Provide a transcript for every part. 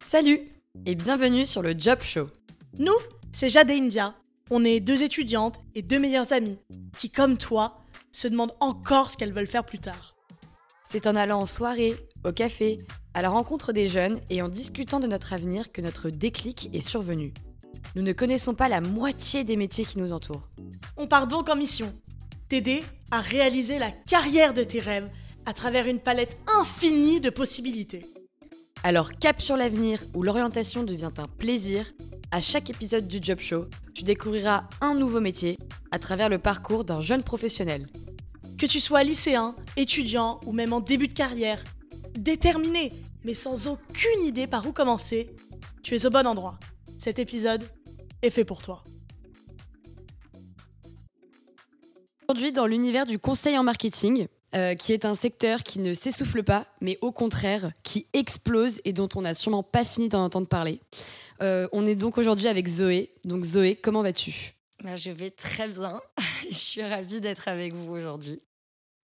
Salut et bienvenue sur le Job Show. Nous, c'est Jade et India. On est deux étudiantes et deux meilleures amies qui, comme toi, se demandent encore ce qu'elles veulent faire plus tard. C'est en allant en soirée, au café, à la rencontre des jeunes et en discutant de notre avenir que notre déclic est survenu. Nous ne connaissons pas la moitié des métiers qui nous entourent. On part donc en mission t'aider à réaliser la carrière de tes rêves à travers une palette infinie de possibilités. Alors cap sur l'avenir où l'orientation devient un plaisir, à chaque épisode du Job Show, tu découvriras un nouveau métier à travers le parcours d'un jeune professionnel. Que tu sois lycéen, étudiant ou même en début de carrière, déterminé mais sans aucune idée par où commencer, tu es au bon endroit. Cet épisode est fait pour toi. Aujourd'hui, dans l'univers du conseil en marketing, euh, qui est un secteur qui ne s'essouffle pas, mais au contraire, qui explose et dont on n'a sûrement pas fini d'en entendre parler. Euh, on est donc aujourd'hui avec Zoé. Donc Zoé, comment vas-tu? Bah, Je vais très bien. Je suis ravie d'être avec vous aujourd'hui.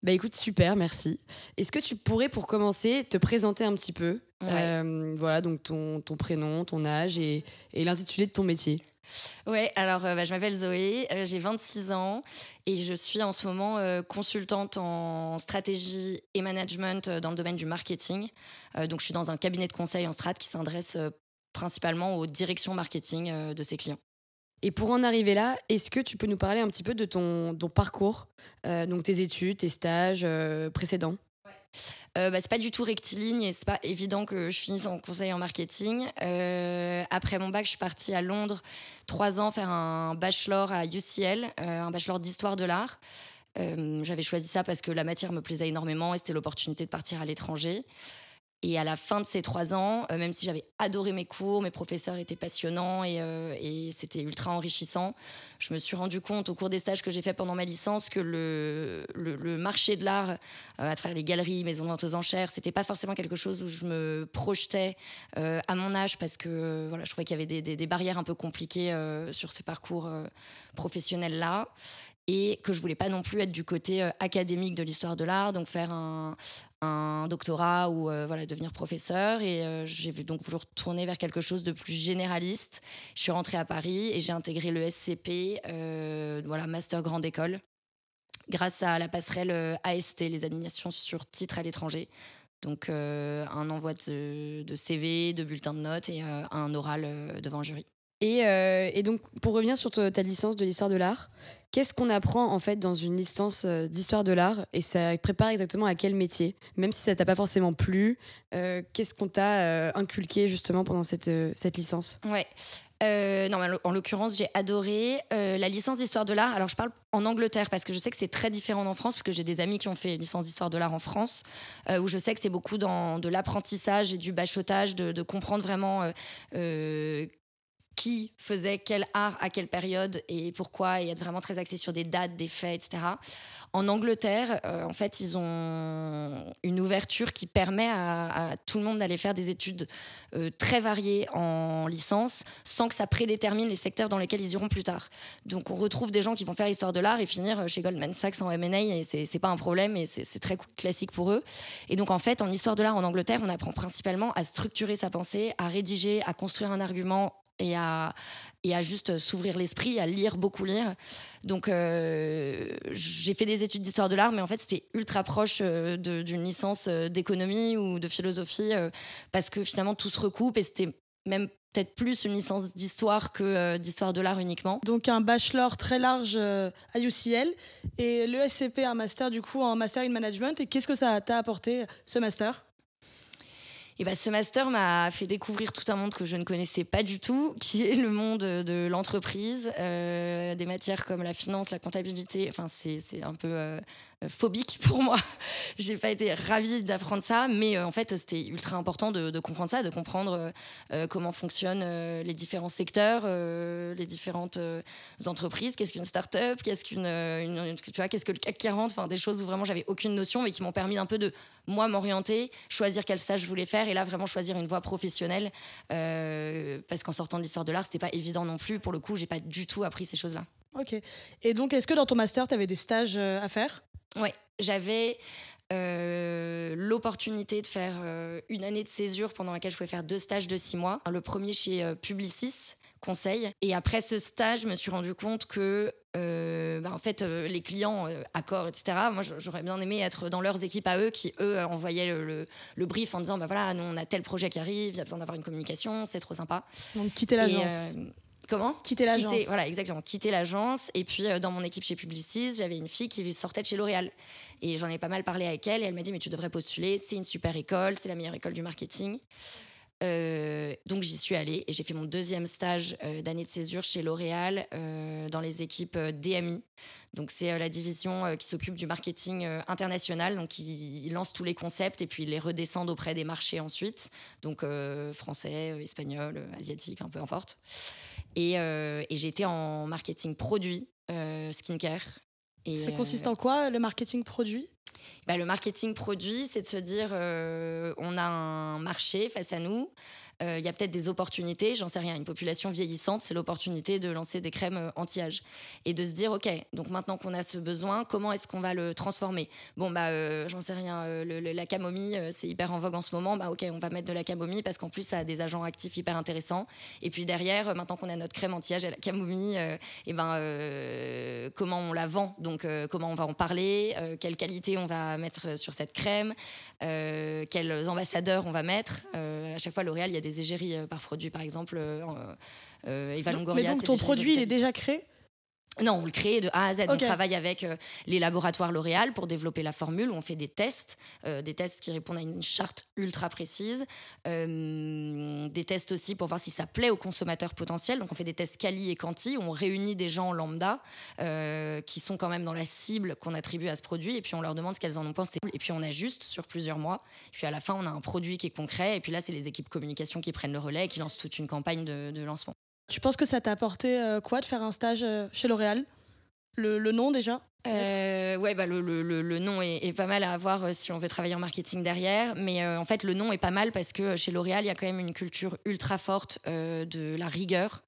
Bah écoute, super, merci. Est-ce que tu pourrais, pour commencer, te présenter un petit peu? Euh, Voilà, donc ton, ton, prénom, ton âge et, et l'intitulé de ton métier. Ouais, alors bah, je m'appelle Zoé, j'ai 26 ans et je suis en ce moment consultante en stratégie et management dans le domaine du marketing. donc je suis dans un cabinet de conseil en strat qui s'adresse principalement aux directions marketing de ses clients. Et pour en arriver là, est-ce que tu peux nous parler un petit peu de ton parcours, donc tes études, tes stages précédents? Euh, bah, c'est pas du tout rectiligne et c'est pas évident que je finisse en conseil en marketing. Euh, après mon bac, je suis partie à Londres trois ans faire un bachelor à UCL, euh, un bachelor d'histoire de l'art. J'avais choisi ça parce que la matière me plaisait énormément et c'était l'opportunité de partir à l'étranger. Et à la fin de ces trois ans, euh, même si j'avais adoré mes cours, mes professeurs étaient passionnants et, euh, c'était ultra enrichissant, je me suis rendu compte au cours des stages que j'ai fait pendant ma licence que le, marché de l'art, euh, à travers les galeries, maisons de vente aux enchères, c'était pas forcément quelque chose où je me projetais à mon âge parce que voilà, je trouvais qu'il y avait des, des, barrières un peu compliquées sur ces parcours professionnels-là et que je voulais pas non plus être du côté académique de l'histoire de l'art, donc faire un, doctorat ou euh, voilà devenir professeur et euh, j'ai donc voulu retourner vers quelque chose de plus généraliste. Je suis rentrée à Paris et j'ai intégré le SCP, euh, voilà master grande école, grâce à la passerelle AST, les admissions sur titre à l'étranger. Donc un envoi de, de, CV, de bulletin de notes et un oral devant un jury. Euh, et, donc, pour revenir sur ta, licence de l'histoire de l'art, qu'est-ce qu'on apprend en fait dans une licence euh, d'histoire de l'art et ça prépare exactement à quel métier? Même si ça t'a pas forcément plu, euh, qu'est-ce qu'on t'a inculqué justement pendant cette, cette licence? Ouais. non, en l'occurrence, j'ai adoré la licence d'histoire de l'art. Alors, je parle en Angleterre parce que je sais que c'est très différent en France, parce que j'ai des amis qui ont fait licence d'histoire de l'art en France, où je sais que c'est beaucoup dans de l'apprentissage et du bachotage, de, de comprendre vraiment qui faisait quel art à quelle période et pourquoi, et être vraiment très axé sur des dates, des faits, etc. En Angleterre, euh, en fait, ils ont une ouverture qui permet à, tout le monde d'aller faire des études euh, très variées en licence, sans que ça prédétermine les secteurs dans lesquels ils iront plus tard. Donc, on retrouve des gens qui vont faire histoire de l'art et finir chez Goldman Sachs en M&A, et c'est pas un problème, et c'est très classique pour eux. Et donc, en fait, en histoire de l'art en Angleterre, on apprend principalement à structurer sa pensée, à rédiger, à construire un argument et à, et à juste s'ouvrir l'esprit, à lire, beaucoup lire. Donc, euh, j'ai fait des études d'histoire de l'art, mais en fait, c'était ultra proche euh, d'une licence euh, d'économie ou de philosophie, parce que finalement, tout se recoupe et c'était même peut-être plus une licence d'histoire que d'histoire de l'art uniquement. Donc un bachelor très large à UCL et le SCP un master du coup en master in management. Et qu'est-ce que ça t'a apporté ce master? Et bah, ce master m'a fait découvrir tout un monde que je ne connaissais pas du tout, qui est le monde de l'entreprise, euh, des matières comme la finance, la comptabilité. Enfin, c'est un peu euh, phobique pour moi. J'ai pas été ravie d'apprendre ça, mais euh, en fait, c'était ultra important de, comprendre ça, de comprendre euh, comment fonctionnent les différents secteurs, les différentes entreprises. Qu'est-ce qu'une start-up? Qu'est-ce qu'une, tu vois, qu'est-ce que le CAC 40 Enfin, des choses où vraiment j'avais aucune notion, mais qui m'ont permis un peu de moi m'orienter, choisir quel stage je voulais faire, et là vraiment choisir une voie professionnelle, parce qu'en sortant de l'histoire de l'art, c'était pas évident non plus. Pour le coup, j'ai pas du tout appris ces choses-là. Ok. Et donc, est-ce que dans ton master, tu avais des stages à faire? Oui, j'avais euh, l'opportunité de faire une année de césure pendant laquelle je pouvais faire deux stages de six mois. Le premier chez Publicis, conseil. Et après ce stage, je me suis rendu compte que euh, bah, en fait, euh, les clients, euh, accords, etc. Moi, j'aurais bien aimé être dans leurs équipes à eux, qui eux envoyaient le, le, brief en disant, bah voilà, nous on a tel projet qui arrive, il y a besoin d'avoir une communication, c'est trop sympa. Donc quitter l'agence. Comment Quitter l'agence. Voilà, exactement. Quitter l'agence. Et puis, dans mon équipe chez Publicis, j'avais une fille qui sortait de chez L'Oréal. Et j'en ai pas mal parlé avec elle. Et elle m'a dit Mais tu devrais postuler. C'est une super école. C'est la meilleure école du marketing. Euh, donc j'y suis allée et j'ai fait mon deuxième stage euh, d'année de césure chez L'Oréal euh, dans les équipes DMI. Donc c'est la division qui s'occupe du marketing international. Donc ils, lancent tous les concepts et puis ils les redescendent auprès des marchés ensuite. Donc français, espagnol, asiatique, un peu importe. Et, et j'ai été en marketing produit, skincare. Et, ça consiste en quoi le marketing produit? Bah, le marketing produit, c'est de se dire euh, on a un marché face à nous, euh, il y a peut-être des opportunités, j'en sais rien, une population vieillissante, c'est l'opportunité de lancer des crèmes euh, anti-âge et de se dire ok, donc maintenant qu'on a ce besoin, comment est-ce qu'on va le transformer? Bon bah euh, j'en sais rien, la camomille c'est hyper en vogue en ce moment, bah ok, on va mettre de la camomille parce qu'en plus ça a des agents actifs hyper intéressants. Et puis derrière, maintenant qu'on a notre crème anti-âge et la camomille, et ben comment on la vend? Donc comment on va en parler? Quelle qualité on va mettre sur cette crème? Quels ambassadeurs on va mettre? À chaque fois L'Oréal, il y a des égéries euh, par produit, par exemple. Euh, euh, Eva Longoria. Mais donc ton produit, il est déjà créé? Non, on le crée de A à Z. On travaille avec euh, les laboratoires L'Oréal pour développer la formule. On fait des tests, euh, des tests qui répondent à une charte ultra précise, euh, des tests aussi pour voir si ça plaît aux consommateurs potentiels. Donc on fait des tests quali et quanti. On réunit des gens lambda qui sont quand même dans la cible qu'on attribue à ce produit et puis on leur demande ce qu'elles en ont pensé. Et puis on ajuste sur plusieurs mois. Et puis à la fin, on a un produit qui est concret. Et puis là, c'est les équipes communication qui prennent le relais et qui lancent toute une campagne de lancement. Tu penses que ça t'a apporté euh, quoi de faire un stage euh, chez L'Oréal? Le, nom déjà euh, ouais, bah le, le, le, nom est, pas mal à avoir euh, si on veut travailler en marketing derrière. Mais en fait, le nom est pas mal parce que chez L'Oréal, il y a quand même une culture ultra forte de la rigueur,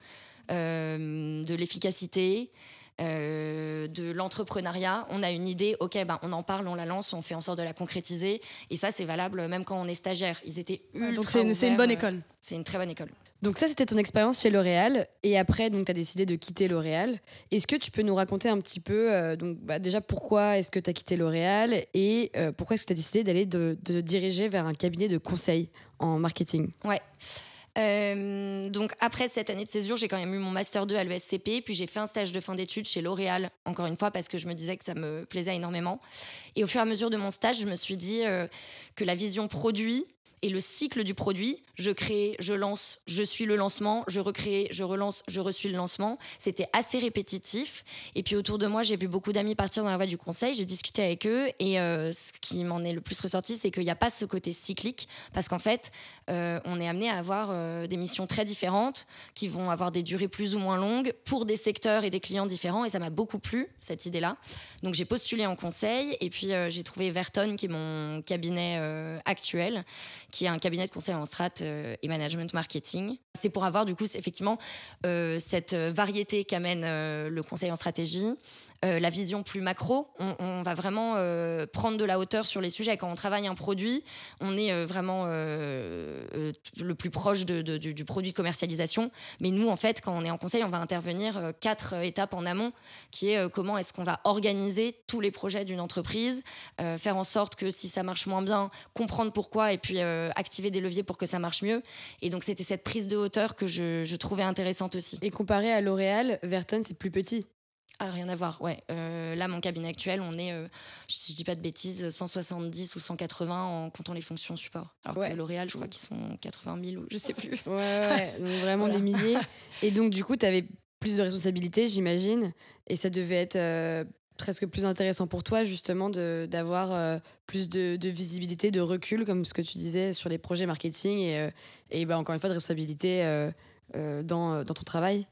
de l'efficacité. De l'entrepreneuriat, on a une idée, ok, ben on en parle, on la lance, on fait en sorte de la concrétiser, et ça c'est valable même quand on est stagiaire. Ils étaient ultra. donc c'est une, bonne école. c'est une très bonne école. Donc ça, c'était ton expérience chez L'Oréal. Et après, donc, tu as décidé de quitter L'Oréal. Est-ce que tu peux nous raconter un petit peu, euh, donc, bah, déjà, pourquoi est-ce que tu as quitté L'Oréal et euh, pourquoi est-ce que tu as décidé d'aller de, diriger vers un cabinet de conseil en marketing? Ouais. Euh, donc après cette année de césure, j'ai quand même eu mon master 2 à l'ESCP, puis j'ai fait un stage de fin d'études chez L'Oréal, encore une fois parce que je me disais que ça me plaisait énormément. Et au fur et à mesure de mon stage, je me suis dit que la vision produit et le cycle du produit, je crée, je lance, je suis le lancement, je recrée, je relance, je reçois le lancement. C'était assez répétitif. Et puis autour de moi, j'ai vu beaucoup d'amis partir dans la voie du conseil. J'ai discuté avec eux et euh, ce qui m'en est le plus ressorti, c'est qu'il n'y a pas ce côté cyclique parce qu'en fait, euh, on est amené à avoir euh, des missions très différentes qui vont avoir des durées plus ou moins longues pour des secteurs et des clients différents. Et ça m'a beaucoup plu cette idée-là. Donc j'ai postulé en conseil et puis j'ai trouvé Verton qui est mon cabinet actuel qui est un cabinet de conseil en strat euh, et management marketing. C'est pour avoir du coup effectivement euh, cette variété qu'amène euh, le conseil en stratégie, euh, la vision plus macro. On, va vraiment euh, prendre de la hauteur sur les sujets. Quand on travaille un produit, on est euh, vraiment le plus proche du, produit de commercialisation. Mais nous, en fait, quand on est en conseil, on va intervenir quatre étapes en amont, qui est comment est-ce qu'on va organiser tous les projets d'une entreprise, faire en sorte que si ça marche moins bien, comprendre pourquoi et puis activer des leviers pour que ça marche mieux. Et donc, c'était cette prise de hauteur que je, je trouvais intéressante aussi. Et comparé à L'Oréal, Verton, c'est plus petit. Ah, rien à voir, ouais. Euh, là, mon cabinet actuel, on est, euh, si je dis pas de bêtises, 170 ou 180 en comptant les fonctions support. Alors que L'Oréal, je crois qu'ils sont 80 000 ou je sais plus. Ouais, ouais, donc vraiment des milliers. Et donc, du coup, tu avais plus de responsabilités, j'imagine. Et ça devait être euh, presque plus intéressant pour toi, justement, d'avoir plus de, visibilité, de recul, comme ce que tu disais, sur les projets marketing et, et bah, encore une fois, de responsabilité dans, dans ton travail.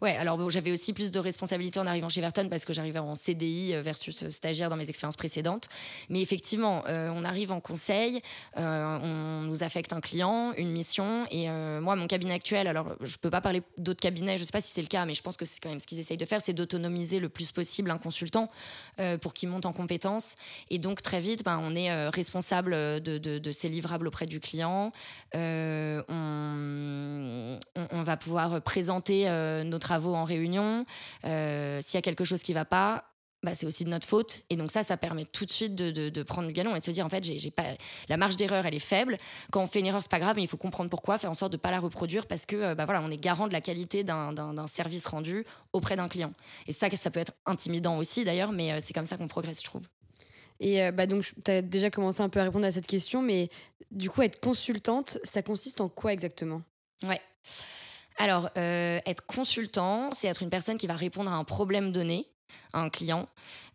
Ouais, alors j'avais aussi plus de responsabilités en arrivant chez Verton parce que j'arrivais en CDI euh, versus stagiaire dans mes expériences précédentes. Mais effectivement, euh, on arrive en conseil, euh, on nous affecte un client, une mission. Et moi, mon cabinet actuel, alors je peux pas parler d'autres cabinets, je sais pas si c'est le cas, mais je pense que c'est quand même ce qu'ils essayent de faire, c'est d'autonomiser le plus possible un consultant pour qu'il monte en compétences. Et donc, très vite, ben, on est responsable de, ces livrables auprès du client. On, va pouvoir présenter notre travaux en réunion. Euh, s'il y a quelque chose qui va pas, bah, c'est aussi de notre faute. Et donc ça, ça permet tout de suite de, prendre le galon et de se dire, en fait, j'ai, pas... la marge d'erreur, elle est faible. Quand on fait une erreur, c'est pas grave, mais il faut comprendre pourquoi, faire en sorte de pas la reproduire parce que euh, bah, voilà, on est garant de la qualité d'un, service rendu auprès d'un client. Et ça, ça peut être intimidant aussi d'ailleurs, mais euh, c'est comme ça qu'on progresse, je trouve. Et bah donc, tu as déjà commencé un peu à répondre à cette question, mais du coup, être consultante, ça consiste en quoi exactement? Ouais. Alors, euh, être consultant, c'est être une personne qui va répondre à un problème donné, un client,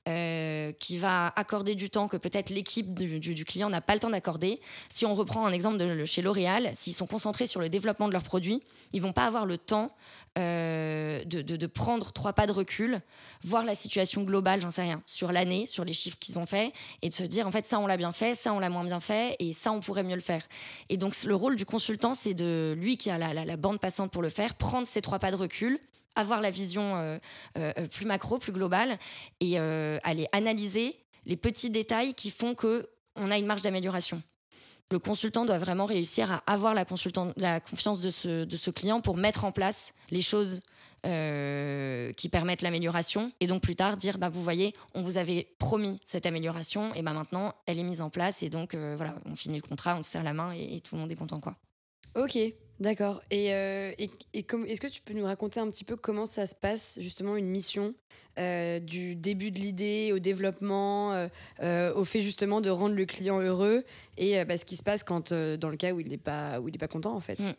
euh, qui va accorder du temps que peut-être l'équipe du, client n'a pas le temps d'accorder. Si on reprend un exemple de chez L'Oréal, s'ils sont concentrés sur le développement de leurs produits, ils vont pas avoir le temps euh, de, prendre trois pas de recul, voir la situation globale, j'en sais rien, sur l'année, sur les chiffres qu'ils ont fait, et de se dire en fait ça on l'a bien fait, ça on l'a moins bien fait, et ça on pourrait mieux le faire. Et donc le rôle du consultant, c'est de lui qui a la bande passante pour le faire, prendre ces trois pas de recul avoir la vision euh, euh, euh, plus macro, plus globale, et aller analyser les petits détails qui font que on a une marge d'amélioration. Le consultant doit vraiment réussir à avoir la, confiance de ce, de ce client pour mettre en place les choses qui permettent l'amélioration et donc plus tard dire bah vous voyez on vous avait promis cette amélioration et bah maintenant elle est mise en place et donc voilà on finit le contrat on se serre la main et, et tout le monde est content quoi. Ok D'accord. Et, euh, est-ce que tu peux nous raconter un petit peu comment ça se passe, justement, une mission euh, du début de l'idée au développement, euh, au fait justement de rendre le client heureux et bah, ce qui se passe quand, dans le cas où il n'est pas, pas content, en fait? Mmh.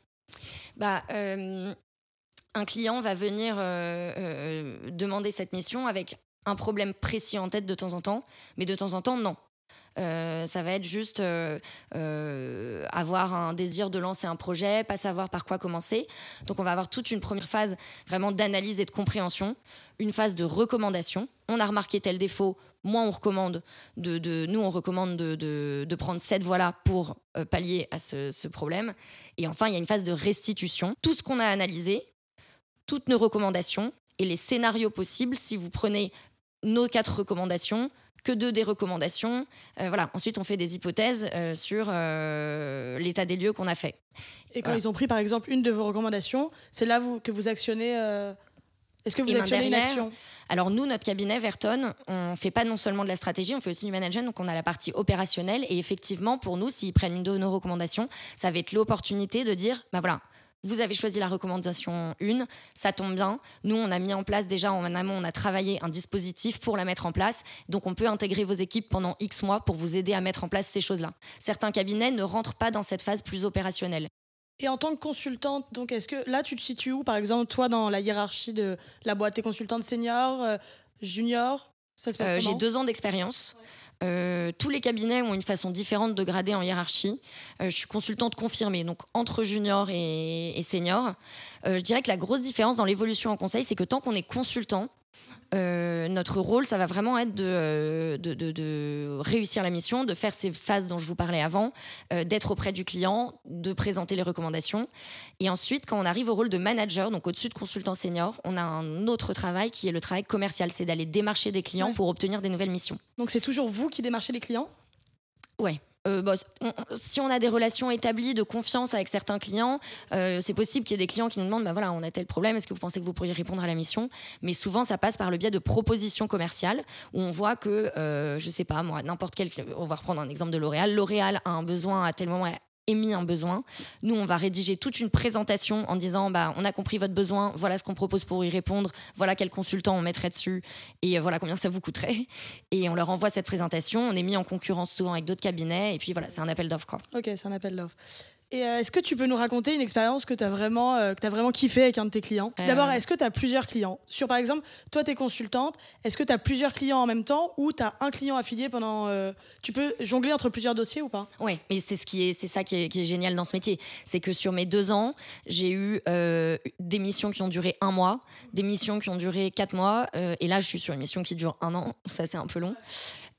bah, Un client va venir demander cette mission avec un problème précis en tête de temps en temps, mais de temps en temps, non. Euh, ça va être juste euh, euh, avoir un désir de lancer un projet, pas savoir par quoi commencer. Donc on va avoir toute une première phase vraiment d'analyse et de compréhension, une phase de recommandation. On a remarqué tel défaut, moi on recommande de, nous on recommande de, prendre cette voie-là pour pallier à ce problème. Et enfin il y a une phase de restitution. Tout ce qu'on a analysé, toutes nos recommandations et les scénarios possibles, si vous prenez nos quatre recommandations, que deux des recommandations. Euh, voilà. Ensuite, on fait des hypothèses euh, sur euh, l'état des lieux qu'on a fait. Et quand ils ont pris, par exemple, une de vos recommandations, c'est là vous, que vous actionnez. Est-ce que vous actionnez une action? Alors nous, notre cabinet Verton, on fait pas non seulement de la stratégie, on fait aussi du management, donc on a la partie opérationnelle. Et effectivement, pour nous, s'ils prennent une de nos recommandations, ça va être l'opportunité de dire, bah voilà, vous avez choisi la recommandation 1, ça tombe bien. Nous, on a mis en place déjà en amont, on a travaillé un dispositif pour la mettre en place. Donc, on peut intégrer vos équipes pendant X mois pour vous aider à mettre en place ces choses-là. Certains cabinets ne rentrent pas dans cette phase plus opérationnelle. Et en tant que consultante, donc est-ce que là tu te situes où, par exemple, toi dans la hiérarchie de la boîte, t'es consultante senior, euh, junior? Euh, J'ai deux ans d'expérience. Euh, tous les cabinets ont une façon différente de grader en hiérarchie. Euh, je suis consultante confirmée, donc entre junior et, senior. Euh, je dirais que la grosse différence dans l'évolution en conseil, c'est que tant qu'on est consultant, euh, notre rôle, ça va vraiment être de, de, réussir la mission, de faire ces phases dont je vous parlais avant, euh, d'être auprès du client, de présenter les recommandations. Et ensuite, quand on arrive au rôle de manager, donc au-dessus de consultant senior, on a un autre travail qui est le travail commercial, c'est d'aller démarcher des clients pour obtenir des nouvelles missions. Donc c'est toujours vous qui démarchez les clients? Ouais, euh, bah, si on a des relations établies de confiance avec certains clients, euh, c'est possible qu'il y ait des clients qui nous demandent, bah voilà, on a tel problème, est-ce que vous pensez que vous pourriez répondre à la mission? Mais souvent, ça passe par le biais de propositions commerciales où on voit que, euh, je sais pas, moi, n'importe quel, on va reprendre un exemple de L'Oréal. L'Oréal a un besoin à tel moment, émis un besoin. Nous, on va rédiger toute une présentation en disant bah, on a compris votre besoin, voilà ce qu'on propose pour y répondre, voilà quel consultant on mettrait dessus et euh, voilà combien ça vous coûterait. Et on leur envoie cette présentation. On est mis en concurrence souvent avec d'autres cabinets et puis voilà, c'est un appel d'offres. Ok, c'est un appel d'offres. Et euh, est-ce que tu peux nous raconter une expérience que tu as, vraiment, euh, que as vraiment kiffé avec un de tes clients? Euh. D'abord, est-ce que tu as plusieurs clients? Sur par exemple, toi, tu es consultante, est-ce que tu as plusieurs clients en même temps ou tu as un client affilié pendant. euh, tu peux jongler entre plusieurs dossiers ou pas? Oui, mais c'est ce qui est, c'est ça qui est, qui est génial dans ce métier, c'est que sur mes deux ans, j'ai eu des missions qui ont duré un mois, des missions qui ont duré quatre mois, et là je suis sur une mission qui dure un an. Ça c'est un peu long.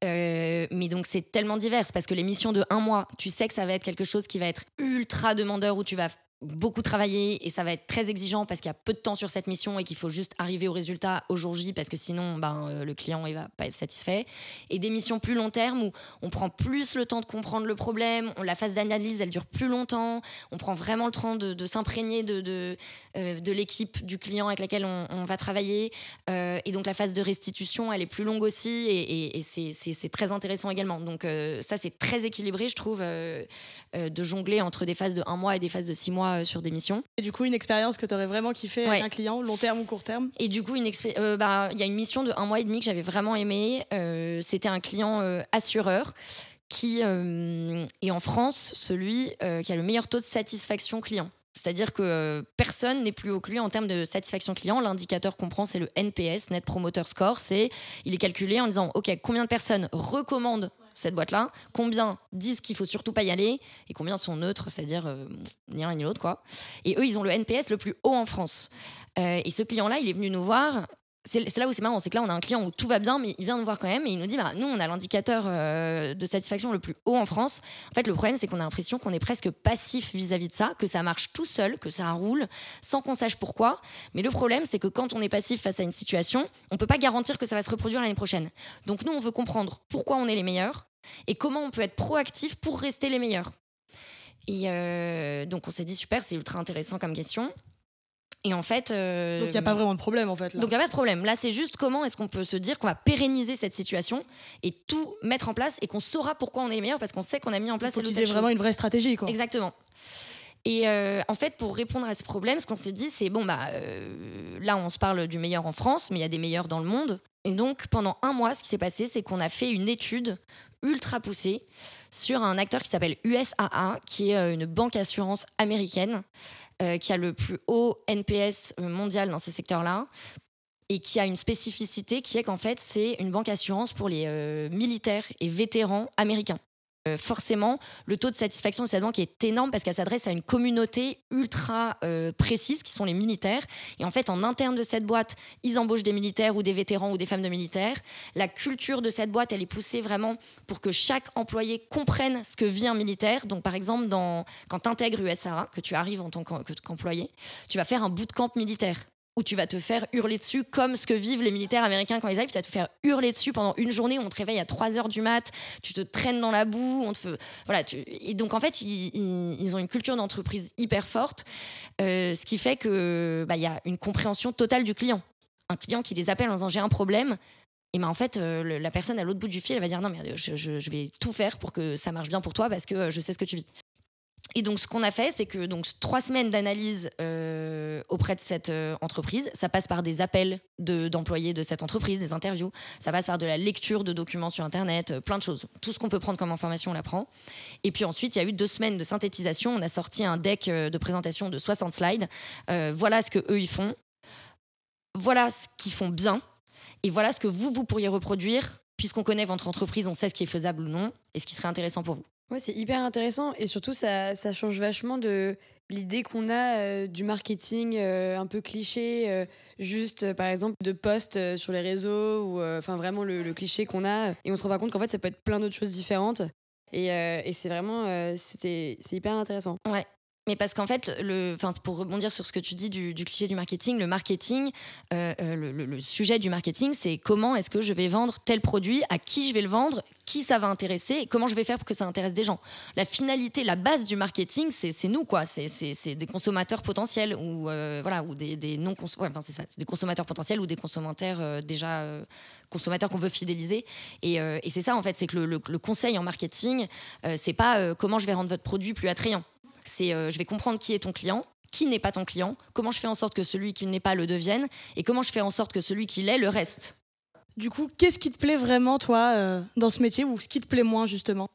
Euh, mais donc c'est tellement divers parce que les missions de un mois, tu sais que ça va être quelque chose qui va être ultra demandeur où tu vas beaucoup travailler et ça va être très exigeant parce qu'il y a peu de temps sur cette mission et qu'il faut juste arriver au résultat au jour J parce que sinon ben, euh, le client il va pas être satisfait. Et des missions plus long terme où on prend plus le temps de comprendre le problème la phase d'analyse elle dure plus longtemps on prend vraiment le temps de, s'imprégner de, euh, de l'équipe du client avec laquelle on, va travailler. Euh, et donc la phase de restitution elle est plus longue aussi et, et- c'est- très intéressant également. Donc ça c'est très équilibré je trouve de jongler entre des phases de un mois et des phases de six mois euh, sur des missions Et du coup, une expérience que tu aurais vraiment kiffé avec un client, long terme ou court terme? Et du coup, une expé- euh, bah, il y a une mission de un mois et demi que j'avais vraiment aimé. Euh, C'était un client euh, assureur qui est en France celui qui a le meilleur taux de satisfaction client. C'est-à-dire que personne n'est plus haut que lui en termes de satisfaction client. L'indicateur qu'on prend, c'est le NPS, Net Promoter Score. C'est, il est calculé en disant, OK, combien de personnes recommandent cette boîte-là Combien disent qu'il faut surtout pas y aller Et combien sont neutres, c'est-à-dire euh, ni l'un ni l'autre, quoi. Et eux, ils ont le NPS le plus haut en France. Euh, et ce client-là, il est venu nous voir. C'est là où c'est marrant, c'est que là, on a un client où tout va bien, mais il vient nous voir quand même et il nous dit bah, Nous, on a l'indicateur euh, de satisfaction le plus haut en France. En fait, le problème, c'est qu'on a l'impression qu'on est presque passif vis-à-vis de ça, que ça marche tout seul, que ça roule, sans qu'on sache pourquoi. Mais le problème, c'est que quand on est passif face à une situation, on peut pas garantir que ça va se reproduire l'année prochaine. Donc, nous, on veut comprendre pourquoi on est les meilleurs et comment on peut être proactif pour rester les meilleurs. Et euh, donc, on s'est dit Super, c'est ultra intéressant comme question. Et en fait. euh, Donc il n'y a pas vraiment de problème en fait. Là. donc il n'y a pas de problème. Là, c'est juste comment est-ce qu'on peut se dire qu'on va pérenniser cette situation et tout mettre en place et qu'on saura pourquoi on est les meilleurs parce qu'on sait qu'on a mis en place aient vraiment chose. une vraie stratégie. Quoi. Exactement. Et euh, en fait, pour répondre à ce problème, ce qu'on s'est dit, c'est bon, bah, euh, là, on se parle du meilleur en France, mais il y a des meilleurs dans le monde. Et donc, pendant un mois, ce qui s'est passé, c'est qu'on a fait une étude ultra poussée sur un acteur qui s'appelle USAA, qui est une banque assurance américaine, euh, qui a le plus haut NPS mondial dans ce secteur-là. Et qui a une spécificité qui est qu'en fait, c'est une banque assurance pour les euh, militaires et vétérans américains. Euh, forcément, le taux de satisfaction de cette banque est énorme parce qu'elle s'adresse à une communauté ultra euh, précise qui sont les militaires. Et en fait, en interne de cette boîte, ils embauchent des militaires ou des vétérans ou des femmes de militaires. La culture de cette boîte, elle est poussée vraiment pour que chaque employé comprenne ce que vit un militaire. Donc, par exemple, quand tu intègres USAA, que tu arrives en tant qu'em- qu'employé, tu vas faire un bootcamp militaire où tu vas te faire hurler dessus comme ce que vivent les militaires américains quand ils arrivent. Tu vas te faire hurler dessus pendant une journée où on te réveille à 3 heures du mat, tu te traînes dans la boue, on te fait... Voilà, tu- Et donc, en fait, ils, ont une culture d'entreprise hyper forte, euh, ce qui fait que bah, y a une compréhension totale du client. Un client qui les appelle en disant j'ai un problème, et ben en fait, euh, la personne à l'autre bout du fil, elle va dire non, mais euh, je, je- vais tout faire pour que ça marche bien pour toi parce que je sais ce que tu vis. Et donc, ce qu'on a fait, c'est que donc trois semaines d'analyse euh, auprès de cette euh, entreprise, ça passe par des appels de- d'employés de, cette entreprise, des interviews, ça passe par de la lecture de documents sur Internet, euh, plein de choses. Tout ce qu'on peut prendre comme information, on la prend. Et puis ensuite, il y a eu deux semaines de synthétisation. On a sorti un deck de présentation de 60 slides. Voilà ce que eux ils font. Voilà ce qu'ils font bien. Et voilà ce que vous, vous pourriez reproduire. Puisqu'on connaît votre entreprise, on sait ce qui est faisable ou non et ce qui serait intéressant pour vous. Ouais, c'est hyper intéressant et surtout ça, ça change vachement de l'idée qu'on a euh, du marketing euh, un peu cliché, euh, juste par exemple de posts sur les réseaux ou enfin vraiment le, le cliché qu'on a et on se rend pas compte qu'en fait ça peut être plein d'autres choses différentes et, et c'est vraiment c'était c'est hyper intéressant. Ouais. Mais parce qu'en fait, pour rebondir sur ce que tu dis du, cliché du marketing, le marketing, euh, euh, le, sujet du marketing, c'est comment est-ce que je vais vendre tel produit, à qui je vais le vendre, qui ça va intéresser, comment je vais faire pour que ça intéresse des gens. La finalité, la base du marketing, c'est nous, quoi. C'est- des consommateurs potentiels ou euh, voilà, ou des, des non cons- ouais, enfin, c'est ça, c'est des consommateurs potentiels ou des consommateurs déjà consommateurs qu'on veut fidéliser. Et, et c'est ça en fait, c'est que le, conseil en marketing, c'est pas comment je vais rendre votre produit plus attrayant. C'est euh, je vais comprendre qui est ton client, qui n'est pas ton client, comment je fais en sorte que celui qui n'est pas le devienne, et comment je fais en sorte que celui qui l'est le reste. Du coup, qu'est-ce qui te plaît vraiment, toi, euh, dans ce métier ou ce qui te plaît moins, justement?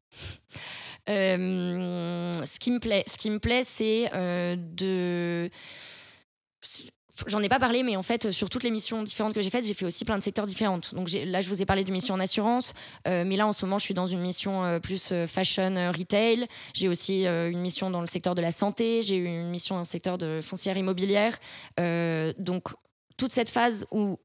Ce qui me plaît, ce qui me plaît, c'est de J'en ai pas parlé, mais en fait, sur toutes les missions différentes que j'ai faites, j'ai fait aussi plein de secteurs différents. Donc là, je vous ai parlé d'une mission en assurance, euh, mais là, en ce moment, je suis dans une mission euh, plus euh, fashion retail. J'ai aussi une mission dans le secteur de la santé. J'ai eu une mission dans le secteur de foncière immobilière. donc toute cette phase où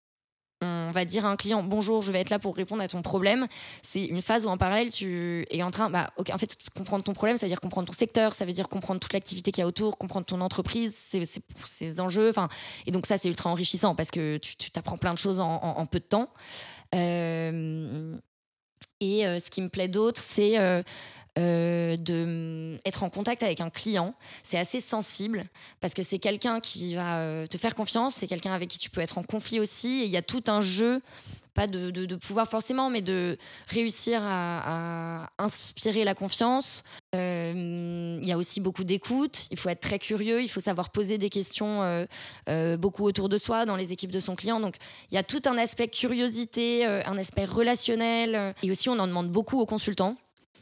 on va dire à un client bonjour, je vais être là pour répondre à ton problème. C'est une phase où en parallèle tu es en train, bah, en fait, comprendre ton problème, ça veut dire comprendre ton secteur, ça veut dire comprendre toute l'activité qu'il y a autour, comprendre ton entreprise, ses, enjeux. Enfin, et donc ça c'est ultra enrichissant parce que tu t'apprends plein de choses en, peu de temps. Euh, et euh, ce qui me plaît d'autre, c'est euh, euh, de être en contact avec un client. C'est assez sensible parce que c'est quelqu'un qui va euh, te faire confiance, c'est quelqu'un avec qui tu peux être en conflit aussi. Il y a tout un jeu pas de, de, pouvoir forcément, mais de réussir à, inspirer la confiance. Euh, il y a aussi beaucoup d'écoute, il faut être très curieux, il faut savoir poser des questions beaucoup autour de soi, dans les équipes de son client. Donc il y a tout un aspect curiosité, un aspect relationnel, et aussi on en demande beaucoup aux consultants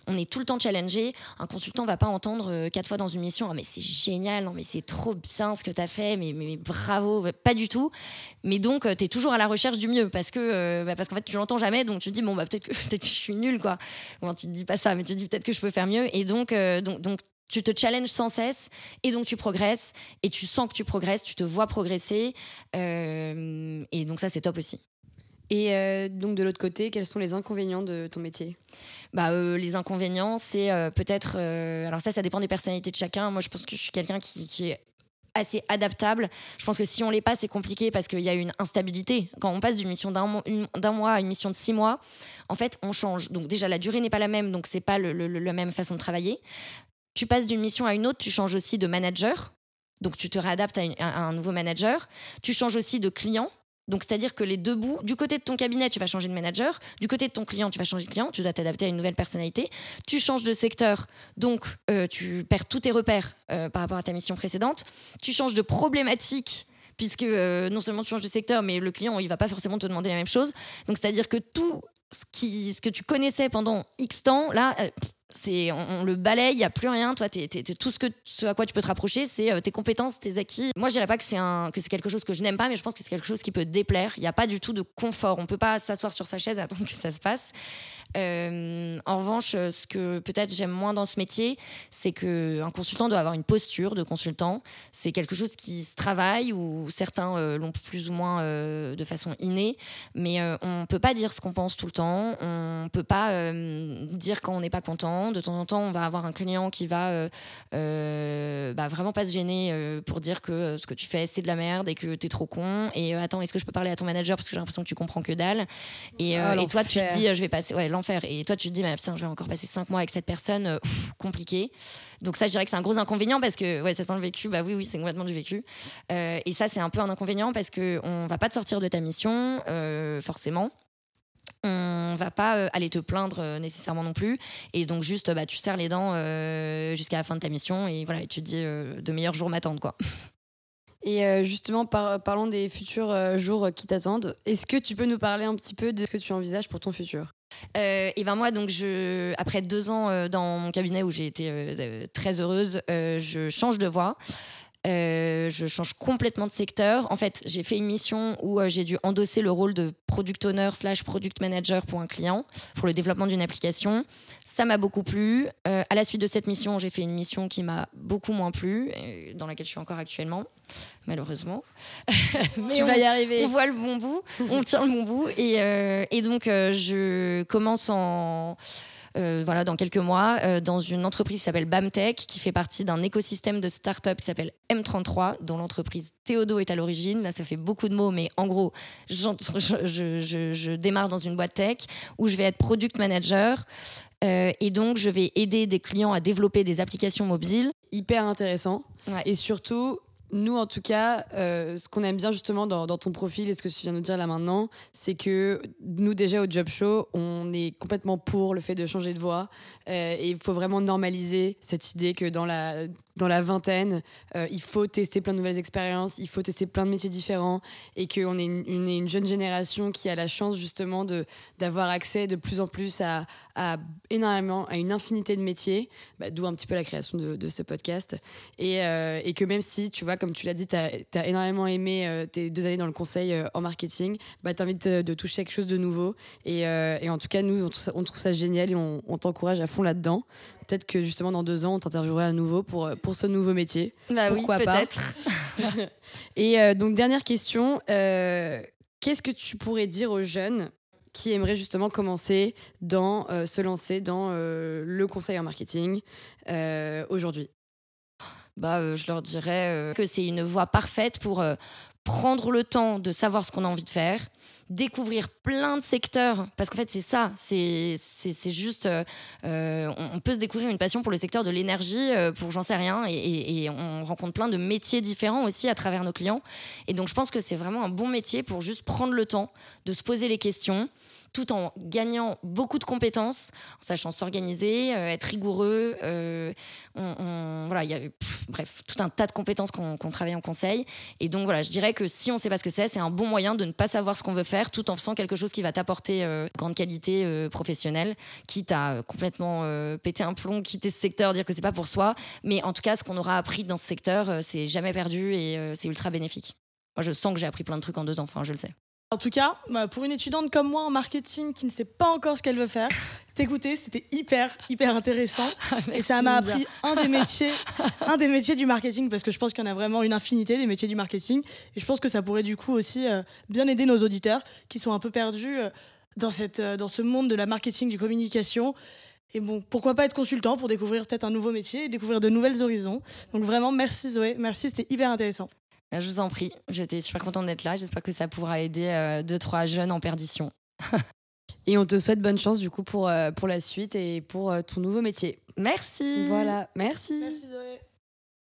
on est tout le temps challengé. Un consultant va pas entendre euh, quatre fois dans une mission oh, mais c'est génial, non mais c'est trop bien ce que tu as fait, mais, mais, bravo, pas du tout. Mais donc euh, tu es toujours à la recherche du mieux parce que euh, bah, parce qu'en fait tu l'entends jamais donc tu te dis bon bah peut-être que je suis nul quoi. Tu te dis pas ça mais tu te dis peut-être que je peux faire mieux et donc donc donc tu te challenges sans cesse et donc tu progresses et tu sens que tu progresses, tu te vois progresser et donc ça c'est top aussi. Et euh, donc de l'autre côté, quels sont les inconvénients de ton métier? Bah, euh, Les inconvénients, c'est euh, peut-être... alors ça, ça dépend des personnalités de chacun. Moi, je pense que je suis quelqu'un qui, est assez adaptable. Je pense que si on l'est pas, c'est compliqué parce qu'il y a une instabilité. Quand on passe d'une mission d'un mois à une mission de six mois, en fait, on change. Donc déjà, la durée n'est pas la même, donc c'est pas la même façon de travailler. Tu passes d'une mission à une autre, tu changes aussi de manager. Donc tu te réadaptes à un nouveau manager. Tu changes aussi de client. Donc, c'est-à-dire que les deux bouts, du côté de ton cabinet, tu vas changer de manager, du côté de ton client, tu vas changer de client, tu dois t'adapter à une nouvelle personnalité, tu changes de secteur, donc euh, tu perds tous tes repères euh, par rapport à ta mission précédente, tu changes de problématique puisque euh, non seulement tu changes de secteur, mais le client, il va pas forcément te demander la même chose. Donc, c'est-à-dire que tout ce, qui, ce que tu connaissais pendant X temps, là, c'est on, le balaye, il y a plus rien. Toi, tout ce à quoi tu peux te rapprocher, c'est euh, tes compétences, tes acquis. Moi, je dirais pas que c'est que quelque chose que je n'aime pas, mais je pense que c'est quelque chose qui peut déplaire. Il n'y a pas du tout de confort. On peut pas s'asseoir sur sa chaise et attendre que ça se passe. Euh, en revanche, ce que peut-être j'aime moins dans ce métier, c'est qu'un consultant doit avoir une posture de consultant. C'est quelque chose qui se travaille ou certains euh, l'ont plus ou moins euh, de façon innée, mais on peut pas dire ce qu'on pense tout le temps. On peut pas dire quand on n'est pas content. De temps en temps, on va avoir un client qui va bah, vraiment pas se gêner pour dire que ce que tu fais c'est de la merde et que tu es trop con. Et attends, est-ce que je peux parler à ton manager parce que j'ai l'impression que tu comprends que dalle? Et, ah, et toi, tu te dis, je vais passer. Ouais, faire. Et toi, tu te dis, putain, je vais encore passer cinq mois avec cette personne, euh, compliqué. Donc ça, je dirais que c'est un gros inconvénient parce que ouais, ça sent le vécu. Bah oui, oui, c'est complètement du vécu. Euh, et ça, c'est un peu un inconvénient parce que on va pas te sortir de ta mission, euh, forcément on va pas aller te plaindre nécessairement non plus et donc juste bah, tu serres les dents jusqu'à la fin de ta mission et voilà et tu te dis de meilleurs jours m'attendent quoi Et justement, parlons des futurs jours qui t'attendent. Est-ce que tu peux nous parler un petit peu de ce que tu envisages pour ton futur? Euh, et ben moi, donc je, après deux ans euh, dans mon cabinet où j'ai été euh, très heureuse, je change de voie. Je change complètement de secteur. En fait, j'ai fait une mission où j'ai dû endosser le rôle de product owner slash product manager pour un client, pour le développement d'une application. Ça m'a beaucoup plu. à la suite de cette mission, j'ai fait une mission qui m'a beaucoup moins plu, dans laquelle je suis encore actuellement malheureusement. Mais tu on, vas y arriver. On voit le bon bout, on tient le bon bout. Et, euh, et donc, euh, je commence en. Euh, voilà, dans quelques mois, dans une entreprise qui s'appelle BAMTech, qui fait partie d'un écosystème de start-up qui s'appelle M33, dont l'entreprise Théodo est à l'origine. Là, ça fait beaucoup de mots, mais en gros, je, je, je, démarre dans une boîte tech où je vais être product manager. et donc, je vais aider des clients à développer des applications mobiles. Hyper intéressant. Et surtout, nous, en tout cas, euh, ce qu'on aime bien justement dans, ton profil et ce que tu viens de nous dire là maintenant, c'est que nous, déjà au Job Show, on est complètement pour le fait de changer de voix. Euh, et il faut vraiment normaliser cette idée que dans la dans la vingtaine, euh, il faut tester plein de nouvelles expériences, il faut tester plein de métiers différents et qu'on est une, une, une, jeune génération qui a la chance justement d'avoir accès de plus en plus à, énormément, à une infinité de métiers, bah, d'où un petit peu la création de, ce podcast. Et, euh, et, que même si, tu vois, comme tu l'as dit, tu as, énormément aimé euh, tes deux années dans le conseil en marketing, bah, tu as envie de, toucher quelque chose de nouveau. Et, en tout cas, nous, on trouve ça, génial et on t'encourage à fond là-dedans. Peut-être que justement dans deux ans, on t'interviewera à nouveau pour, pour ce nouveau métier. Bah Pourquoi oui, pas peut-être. Et euh, donc, dernière question. Euh, Qu'est-ce que tu pourrais dire aux jeunes qui aimeraient justement commencer dans, euh, se lancer dans euh, le conseil en marketing euh, aujourd'hui? Bah, euh, Je leur dirais que c'est une voie parfaite pour prendre le temps de savoir ce qu'on a envie de faire, découvrir plein de secteurs, parce qu'en fait c'est ça, c'est juste, euh, on peut se découvrir une passion pour le secteur de l'énergie, euh, pour j'en sais rien, et, on rencontre plein de métiers différents aussi à travers nos clients. Et donc je pense que c'est vraiment un bon métier pour juste prendre le temps de se poser les questions tout en gagnant beaucoup de compétences, en sachant s'organiser, euh, être rigoureux. Euh, voilà, il y a bref tout un tas de compétences qu'on qu travaille en conseil. Et donc voilà, je dirais que si on ne sait pas ce que c'est, c'est un bon moyen de ne pas savoir ce qu'on veut faire, tout en faisant quelque chose qui va t'apporter euh, grande qualité professionnelle, quitte à complètement péter un plomb, quitter ce secteur, dire que c'est pas pour soi. Mais en tout cas, ce qu'on aura appris dans ce secteur, c'est jamais perdu et c'est ultra bénéfique. Moi, je sens que j'ai appris plein de trucs en deux ans. Enfin, je le sais. En tout cas, bah, pour une étudiante comme moi en marketing qui ne sait pas encore ce qu'elle veut faire, t'écouter, c'était hyper, hyper intéressant. et ça m'a appris un des métiers, un des métiers du marketing, parce que je pense qu'il y en a vraiment une infinité des métiers du marketing. Et je pense que ça pourrait du coup aussi euh, bien aider nos auditeurs qui sont un peu perdus euh, dans, cette, euh, dans ce monde de la marketing, du communication. Et bon, pourquoi pas être consultant pour découvrir peut-être un nouveau métier et découvrir de nouvelles horizons. Donc vraiment, merci Zoé, merci, c'était hyper intéressant. Je vous en prie, j'étais super contente d'être là. J'espère que ça pourra aider euh, deux, trois jeunes en perdition. et on te souhaite bonne chance du coup pour, euh, pour la suite et pour euh, ton nouveau métier. Merci. Voilà, merci. Merci Zoé.